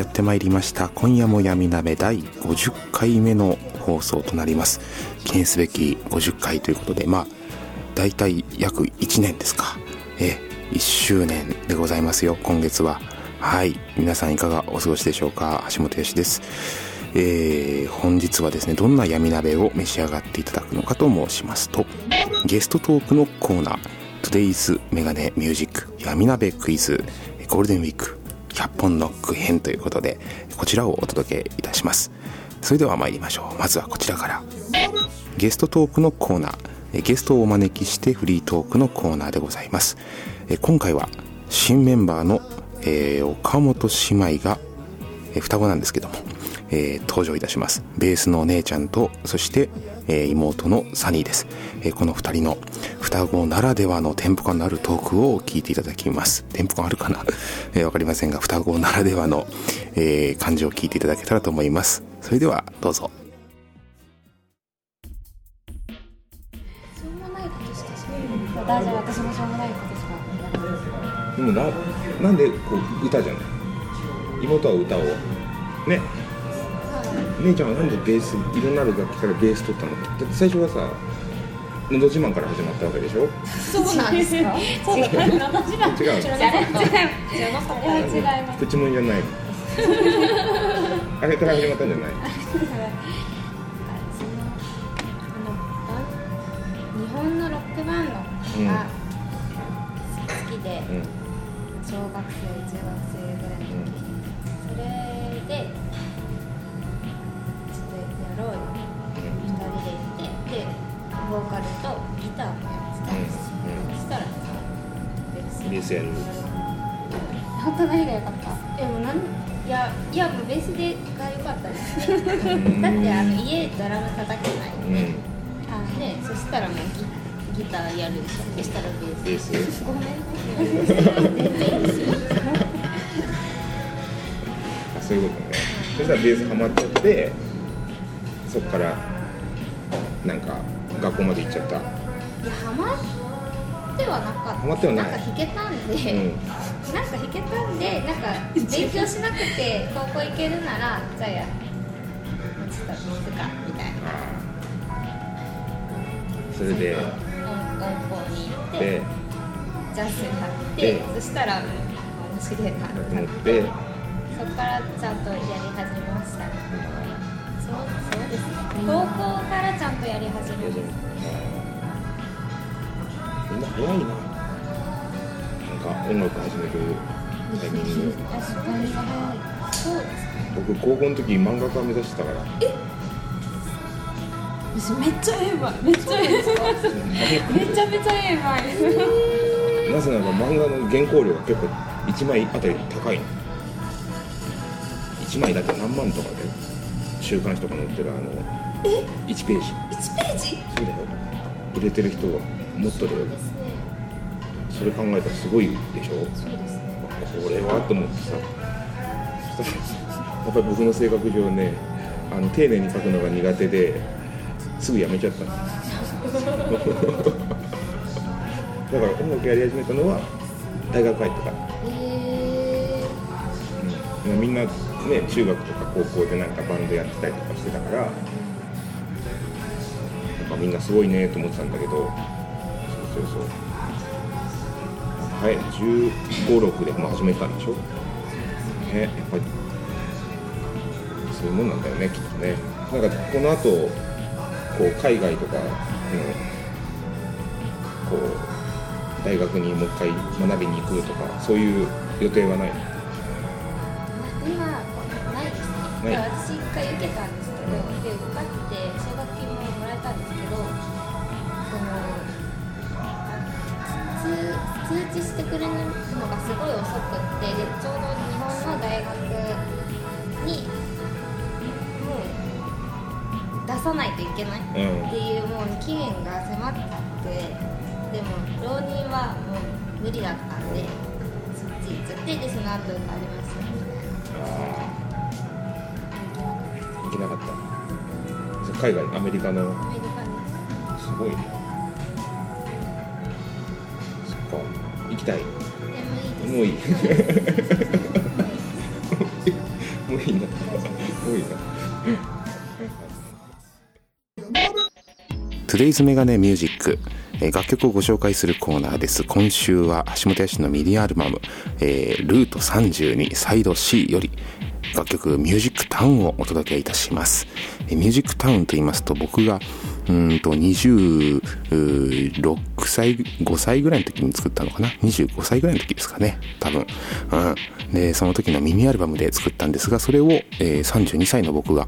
やってまいりました。今夜も闇鍋第50回目の放送となります。記念すべき50回ということでまあ大体約1年ですか。え1周年でございますよ。今月は。はい。皆さんいかがお過ごしでしょうか。橋本よしです。えー、本日はですねどんな闇鍋を召し上がっていただくのかと申しますとゲストトークのコーナー。Today's メガネミュージック闇鍋クイズ。ゴールデンウィーク100本ノック編ということでこちらをお届けいたします。それでは参りましょう。まずはこちらから。ゲストトークのコーナー。ゲストをお招きしてフリートークのコーナーでございます。今回は新メンバーの、えー、岡本姉妹が、え、双子なんですけどもえー、登場いたします。ベースのお姉ちゃんとそして、えー、妹のサニーです、えー、この2人の双子ならではのテンポ感のあるトークを聞いていただきます。テンポ感あるかな、えー、分かりませんが双子ならではの、えー、感じを聞いていただけたらと思います。それではどうぞ。しょうもないことしかしない私もしょうもないことしかでもななんでこう歌じゃない？妹は歌をね姉ちゃんはなんでベースいろんな楽器からベース取ったの？だって最初はさ「のど自慢」から始まったわけでしょ？そうなんですか？違う違う。違う違う違う。口もんじゃない。のあれから始まったんじゃない？日本のロックバンドが好きで、うん。小学生中学生ぐらいの時それでとギターもやってたん。ですよ、うん。そしたらベースベースやる本当何が良かったでもなん。いやいやもうベースでが良かったですねだってあの家ドラム叩けないん。で、うん。あねそしたらもうギギターやるでしょでしたらベースベースごめん。ベースあそういうことねそしたらベースハマっちゃってそっからなん。か学校まで行っちゃった。いやハマってはなかった。ハマってはない。んか弾けたんで、うん。なんか弾けたんでなんか勉強しなくて高校行けるならじゃあやちょっと水かみたいな。それで。音音校に行ってで。ジャズやってで。そしたら面白いなと思って。そこからちゃんとやり始めました。ねそうですね。高校からちゃんとやり始めましたみんな早いな。なんか音楽始めるタイミング。確かに。そうですね。僕高校の時漫画家目指してたから。私めっちゃええわめっちゃええめちゃめちゃなぜならば漫画の原稿料が結構1枚あたり高いの。1枚だって何万とかで週刊誌とか載ってるあの1ページ。1ページ？そうだよ売れてる人はもっとだよそれ考えたらすごいでしょ？そうですね。これはと思ってさ。やっぱり僕の性格上ねあの丁寧に書くのが苦手ですぐやめちゃった。の だから音楽やり始めたのは大学入ってから、えうん、みんなね中学とか高校でなんかバンドやってたりとかしてたからなんかみんなすごいねと思ってたんだけどそうそうそう。はい1 5 6でもう始めたんでしょ？ねやっぱり。そういうもんなんだよねきっとね。なんかこの後こう海外とかのこう大学にもう一回学びに行くとかそういう予定はない今私一回受けたんですけど、で受かって奨学金ももらえたんですけどその通通知してくれるのがすごい遅くってでちょうど日本の大学にもう出さないといけないうん。っていうもう期限が迫ってでも浪人はもう無理だったんでそっち行っちゃってでその後受かりましたみたいなかった。海外アメリカの。すすごいね。そっか。行きたい。でもういいもういいなもういいなトゥデイズメガネミュージック、えー楽曲をご紹介するコーナーです。今週は橋本康のミニアルバム、えールート32サイド C より楽曲ミュージックタウンをお届けいたします。ミュージックタウンと言いますと僕がうんと26 6歳、5歳ぐらいの時に作ったのかな ?25 歳ぐらいの時ですかね。多分。うん。で、その時のミニアルバムで作ったんですが、それを、えー32歳の僕が、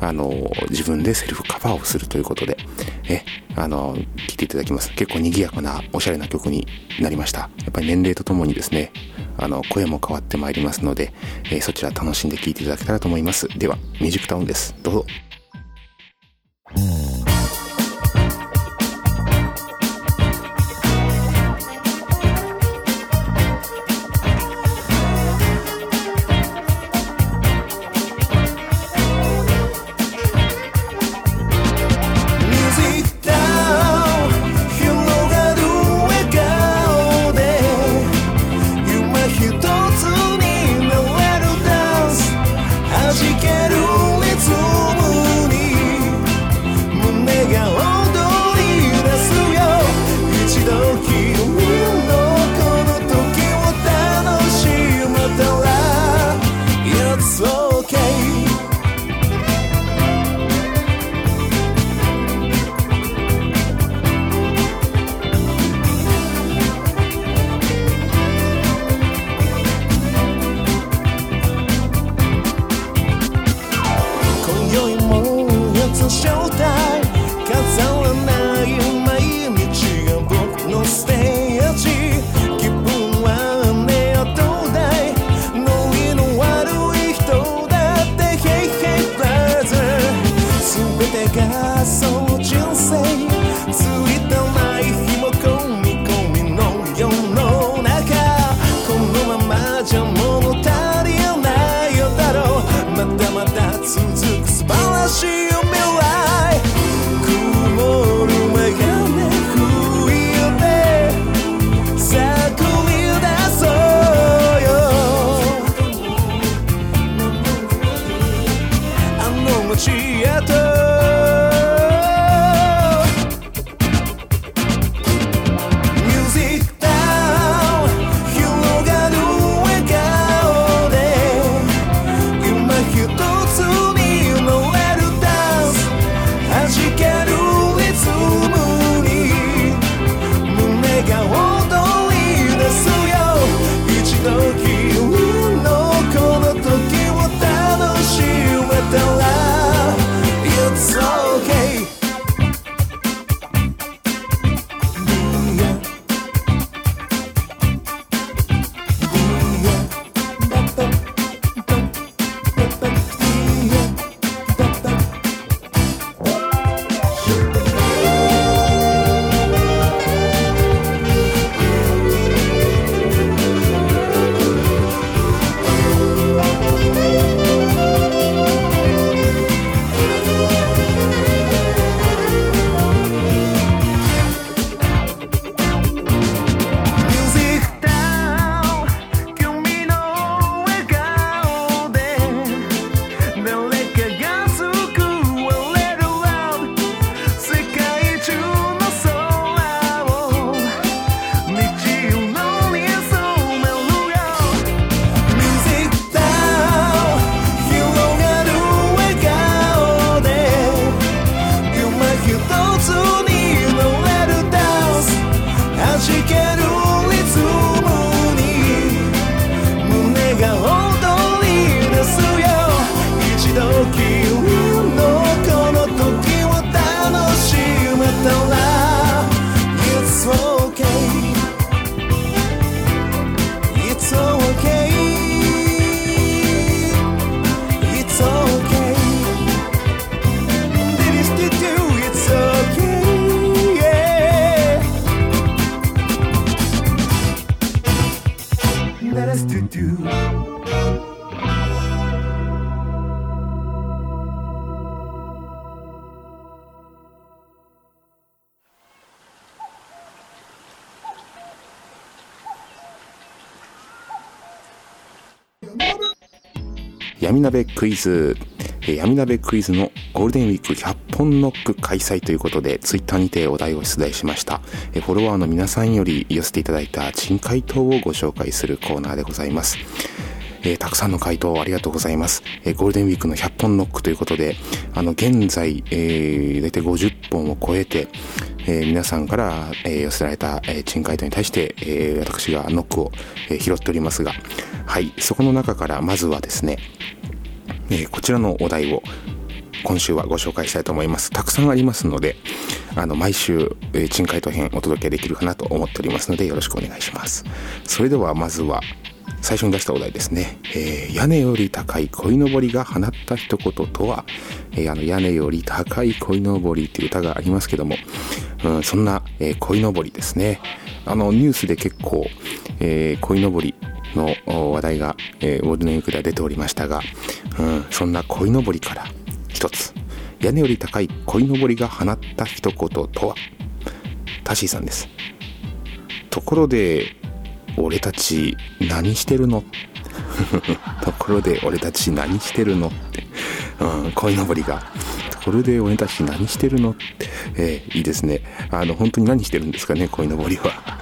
あのー自分でセルフカバーをするということで、え、あのー聴いていただきます。結構賑やかな、おしゃれな曲になりました。やっぱり年齢とともにですね、あの、声も変わってまいりますので、えーそちら楽しんで聴いていただけたらと思います。では、ミュージックタウンです。どうぞ。Better. that has to do. Yaminabe Quiz え闇鍋クイズのゴールデンウィーク100本ノック開催ということで、ツイッターにてお題を出題しました。えフォロワーの皆さんより寄せていただいた珍回答をご紹介するコーナーでございます。えーたくさんの回答ありがとうございます。えーゴールデンウィークの100本ノックということで、あの、現在、えー、大体50本を超えて、えー皆さんから、えー寄せられた、えー珍回答に対して、えー私がノックを、えー拾っておりますが、はい、そこの中からまずはですね、えーこちらのお題を今週はご紹介したいと思います。たくさんありますので、あの、毎週、えー珍回答編お届けできるかなと思っておりますので、よろしくお願いします。それでは、まずは、最初に出したお題ですね。えー屋根より高い鯉のぼりが放った一言とは、えーあの、屋根より高い鯉のぼりっていう歌がありますけども、うん、そんな、えー鯉のぼりですね。あの、ニュースで結構、えー鯉のぼりの話題が、えーゴールデンウィークでは出ておりましたが、うん、そんな鯉のぼりから一つ、屋根より高い鯉のぼりが放った一言とは、タシーさんです。ところで、俺たち何してるの？ところで俺たち何してるの？って、うん、鯉のぼりが。ところで俺たち何してるの？って、えーいいですね。あの、本当に何してるんですかね、鯉のぼりは。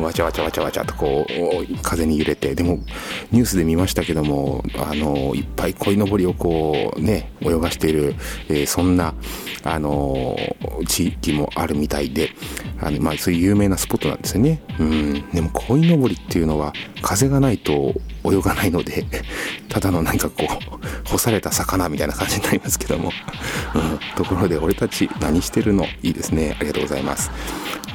わちゃわちゃわちゃわちゃとこう、風に揺れて、でも、ニュースで見ましたけども、あの、いっぱい鯉のぼりをこう、ね、泳がしている、えーそんな、あの、地域もあるみたいで、あの、まあ、そういう有名なスポットなんですよね。うん。でも、鯉のぼりっていうのは、風がないと泳がないので、ただのなんかこう、干された魚みたいな感じになりますけども。うん。ところで、俺たち何してるの？いいですね。ありがとうございます。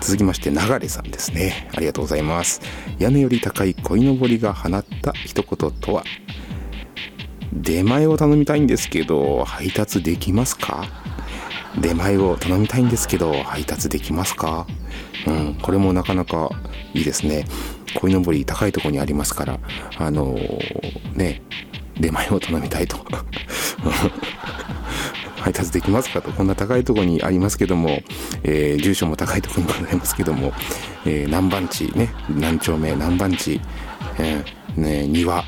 続きまして、流れさんですね。ありがとうございます。屋根より高い鯉のぼりが放った一言とは、出前を頼みたいんですけど、配達できますか？出前を頼みたいんですけど、配達できますか？うん、これもなかなかいいですね。鯉のぼり高いとこにありますから、あのーね、出前を頼みたいと。配達できますかと、こんな高いとこにありますけども、えー住所も高いところにございますけども、えー何番地ね、何丁目、何番地、えーね、庭、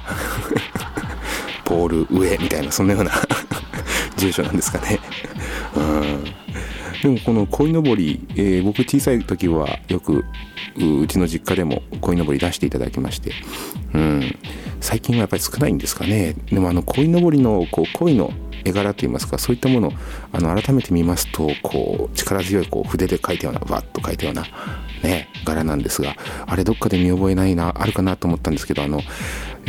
ポール上みたいな、そんなような 住所なんですかね。うん。でもこの鯉のぼり、えー僕小さい時はよくううちの実家でも鯉のぼり出していただきまして、うん。最近はやっぱり少ないんですかね。でもあの鯉のぼりのこう鯉の絵柄といいますか、そういったものをあの改めて見ますと、こう力強いこう筆で描いたような、わっと描いたようなね、柄なんですが、あれどっかで見覚えないな、あるかなと思ったんですけど、あの、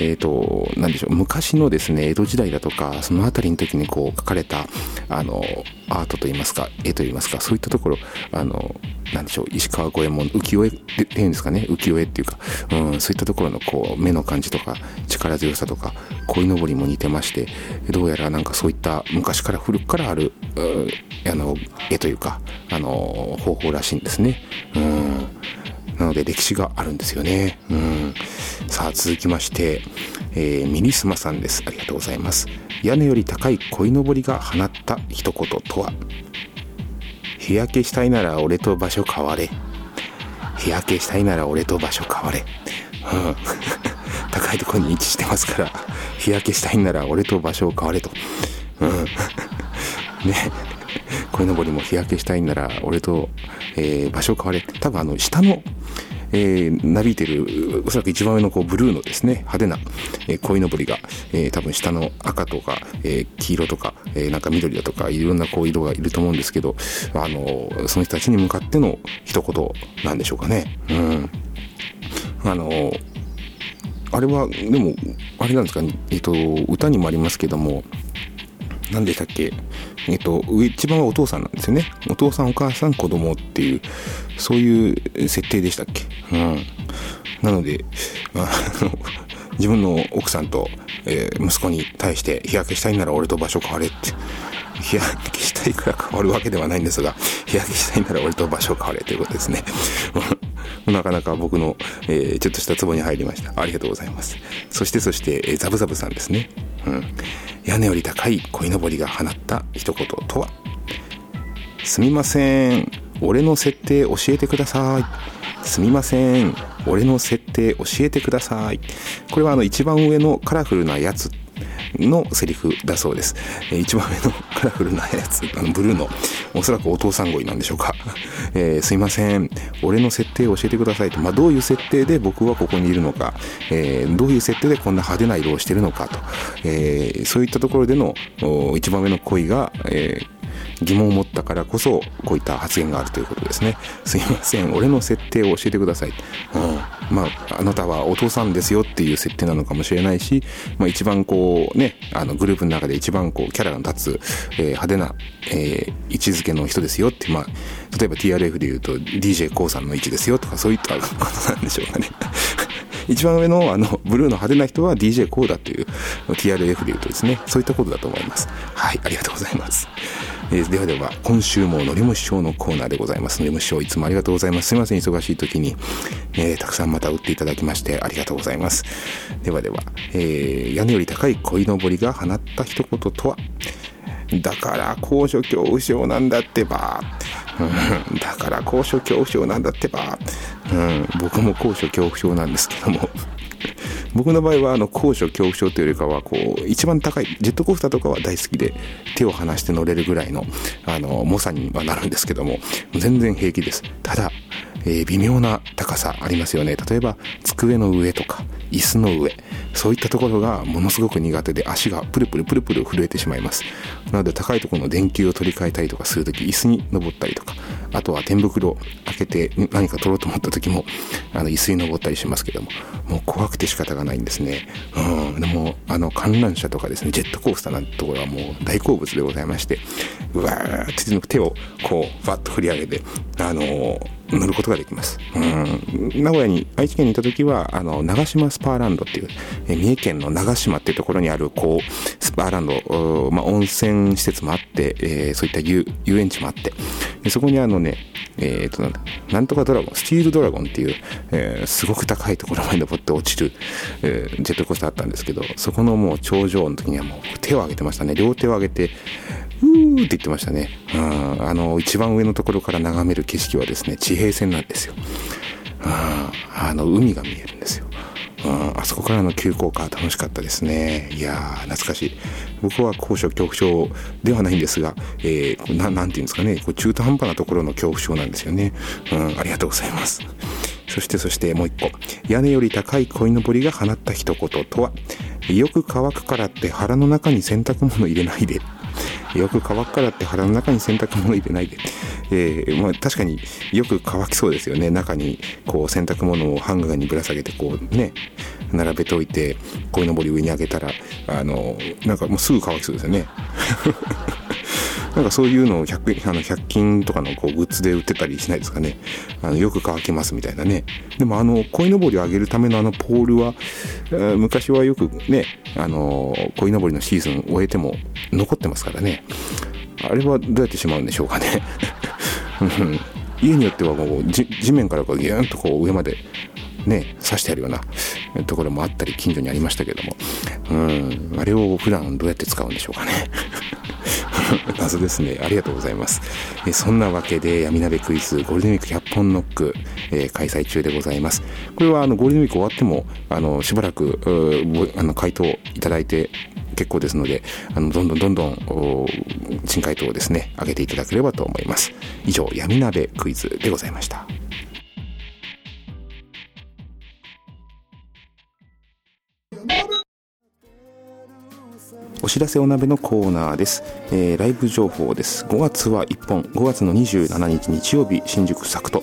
えっ、と、なんでしょう、昔のですね、江戸時代だとか、そのあたりの時にこう描かれた、あの、アートといいますか、絵といいますか、そういったところ、あの、なんでしょう、石川五右衛門、浮世絵っていうんですかね、浮世絵っていうか、うん、そういったところのこう、目の感じとか、力強さとか、鯉のぼりも似てまして、どうやらなんかそういった昔から古くからある、うんあの、絵というか、あの、方法らしいんですね。うん。なので歴史があるんですよね。うん。さあ続きまして、えーミニスマさんです。ありがとうございます。屋根より高い鯉のぼりが放った一言とは？日焼けしたいなら俺と場所変われ。日焼けしたいなら俺と場所変われ。うん。高いところに位置してますから、日焼けしたいなら俺と場所を変われと。うん。ね。鯉のぼりも日焼けしたいんなら俺と、えー場所を変われ。って多分あの下の、えーなびいてるおそらく一番上のこうブルーのですね派手な、えー鯉のぼりが、えー多分下の赤とか、えー黄色とか、えーなんか緑だとかいろんなこう色がいると思うんですけどあのその人たちに向かっての一言なんでしょうかね。うん。あのあれはでもあれなんですかね。えっ、と歌にもありますけども何でしたっけ？えっと、一番はお父さんなんですよね。お父さん、お母さん、子供っていう、そういう設定でしたっけ？うん。なので、あの、自分の奥さんと、えー息子に対して、日焼けしたいなら俺と場所変われって。日焼けしたいから変わるわけではないんですが、日焼けしたいなら俺と場所変われということですね。なかなか僕の、えーちょっとしたツボに入りました。ありがとうございます。そしてそして、えーザブザブさんですね。うん。屋根より高い鯉のぼりが放った一言とは？すみません。俺の設定教えてください。すみません。俺の設定教えてください。これはあの一番上のカラフルなやつのセリフだそうです、えー一番上の カラフルなやつあのブルーのおそらくお父さん声なんでしょうか、えーすいません。俺の設定を教えてくださいと、まあ、どういう設定で僕はここにいるのか、えーどういう設定でこんな派手な色をしてるのかと、えーそういったところでのお一番上の恋が、え疑問を持ったからこそこういった発言があるということですね。すいません。俺の設定を教えてください、うん、まああなたはお父さんですよっていう設定なのかもしれないし、まあ、一番こうねあのグループの中で一番こうキャラが立つ、えー派手な、えー位置づけの人ですよってまあ例えば TRF で言うと d j k o さんの位置ですよとかそういったことなんでしょうかね。一番上のあのブルーの派手な人は d j k o だっていう TRF で言うとですねそういったことだと思います。はいありがとうございます、えーではでは今週ものりも師匠のコーナーでございます。のりも師匠いつもありがとうございます。すいません忙しい時に、えーたくさんまた打っていただきましてありがとうございます。ではでは、えー屋根より高い鯉のぼりが放った一言とは？だから高所恐怖症なんだってば、だから高所恐怖症なんだってば、うん、僕も高所恐怖症なんですけども。僕の場合はあの高所恐怖症というよりかはこう一番高いジェットコースターとかは大好きで手を離して乗れるぐらいのあの猛者にはなるんですけども全然平気です。ただ、えー微妙な高さありますよね。例えば机の上とか椅子の上。そういったところがものすごく苦手で足がプルプルプルプル震えてしまいます。なので高いところの電球を取り替えたりとかするとき椅子に登ったりとか。あとは天袋開けて何か取ろうと思った時もあの椅子に登ったりしますけども。もう怖くて仕方がないんですね。うん。でもあの観覧車とかですねジェットコースターなんてところはもう大好物でございましてうわーって手をこうバッと振り上げてあの乗ることができます。うん。名古屋に、愛知県にいた時は、あの、長島スパーランドっていう、え三重県の長島っていうところにある、こう、スパーランド、まあ、温泉施設もあって、えーそういった遊遊園地もあって、そこにあのね、えっ、となんだ、なんとかドラゴン、スチールドラゴンっていう、えーすごく高いところまで登って落ちる、えージェットコースターあったんですけど、そこのもう頂上の時にはもう手を挙げてましたね。両手を挙げて、うーって言ってましたね。うん、あの、一番上のところから眺める景色はですね、地平線なんですよ。うん、あの、海が見えるんですよ。うん、あそこからの急降下楽しかったですね。いやー、懐かしい。僕は高所恐怖症ではないんですが、えー、ななんていうんですかね、こう中途半端なところの恐怖症なんですよね。うん、ありがとうございます。そしてそしてもう一個。屋根より高い鯉のぼりが放った一言とは、よく乾くからって腹の中に洗濯物入れないで。よく乾くからって腹の中に洗濯物入れないで。えーまあ、確かによく乾きそうですよね。中にこう洗濯物をハンガーにぶら下げてこうね、並べておいて、こいのぼり上に上げたら、あの、なんかもうすぐ乾きそうですよね。なんかそういうのを 100, あの100均とかのこうグッズで売ってたりしないですかね。あのよく乾きますみたいなね。でもあの、鯉のぼりを上げるためのあのポールは、えー昔はよくね、あの、鯉のぼりのシーズン終えても残ってますからね。あれはどうやってしまうんでしょうかね。家によってはもう地面からこうギューンとこう上までね、刺してあるようなところもあったり近所にありましたけども。うん、あれを普段どうやって使うんでしょうかね。謎ですね。ありがとうございます。えそんなわけで、闇鍋クイズゴールデンウィーク100本ノック、えー開催中でございます。これはあのゴールデンウィーク終わっても、あの、しばらく、あの、回答いただいて結構ですので、あの、どんどんどんどん、新回答をですね、上げていただければと思います。以上、闇鍋クイズでございました。お知らせお鍋のコーナーです、えーライブ情報です。5月は1本。5月の27日日曜日新宿サクト、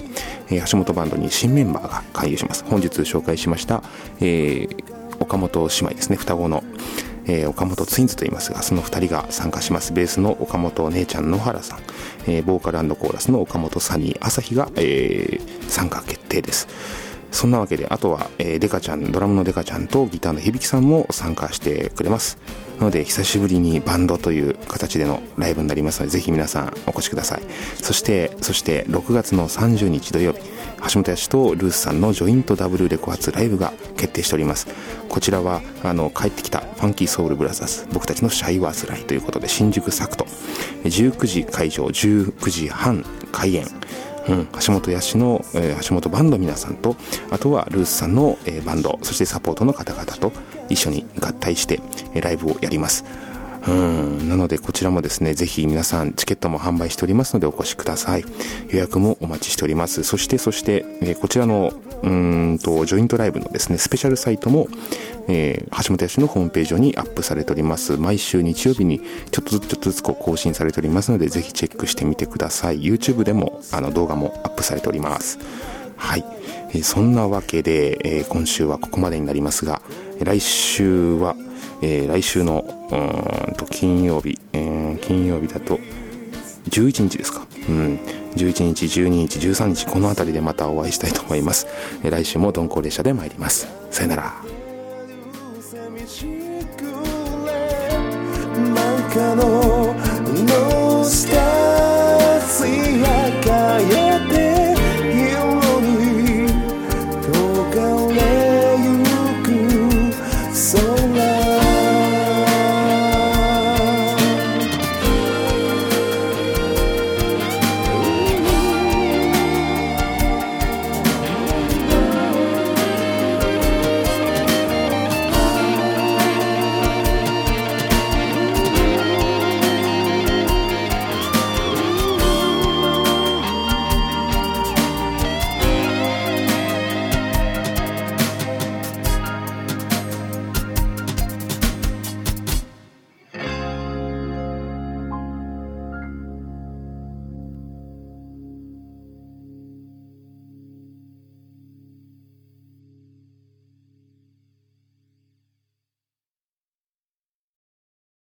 えー橋本バンドに新メンバーが加入します。本日紹介しました、えー岡本姉妹ですね。双子の、えー岡本ツインズと言いますがその2人が参加します。ベースの岡本姉ちゃん野原さん、えーボーカルコーラスの岡本サニー朝日が、えー参加決定です。そんなわけで、あとは、えーデカちゃん、ドラムのデカちゃんとギターの響さんも参加してくれます。なので、久しぶりにバンドという形でのライブになりますので、ぜひ皆さんお越しください。そして、そして、6月の30日土曜日、橋本康とルースさんのジョイントダブルレコ発ライブが決定しております。こちらは、あの、帰ってきたファンキーソウルブラザーズ、僕たちのシャイワーズライということで、新宿サクト、19時会場、19時半開演。うん、橋本康の、えー橋本バンド皆さんとあとはルースさんの、えーバンドそしてサポートの方々と、一緒に合体してえーライブをやります。うん。なのでこちらもですねぜひ皆さんチケットも販売しておりますのでお越しください。予約もお待ちしております。そしてそして、えーこちらのうんとジョイントライブのですねスペシャルサイトも、えー橋本屋氏のホームページ上にアップされております。毎週日曜日にちょっとずつちょっとずつこう更新されておりますのでぜひチェックしてみてください。YouTube でもあの動画もアップされております。はい、えーそんなわけで、えー今週はここまでになりますが来週は、えー来週のうんと金曜日、えー金曜日だと11日ですか。うん。11日12日13日この辺りでまたお会いしたいと思います。来週も鈍行列車で参ります。さよなら。中の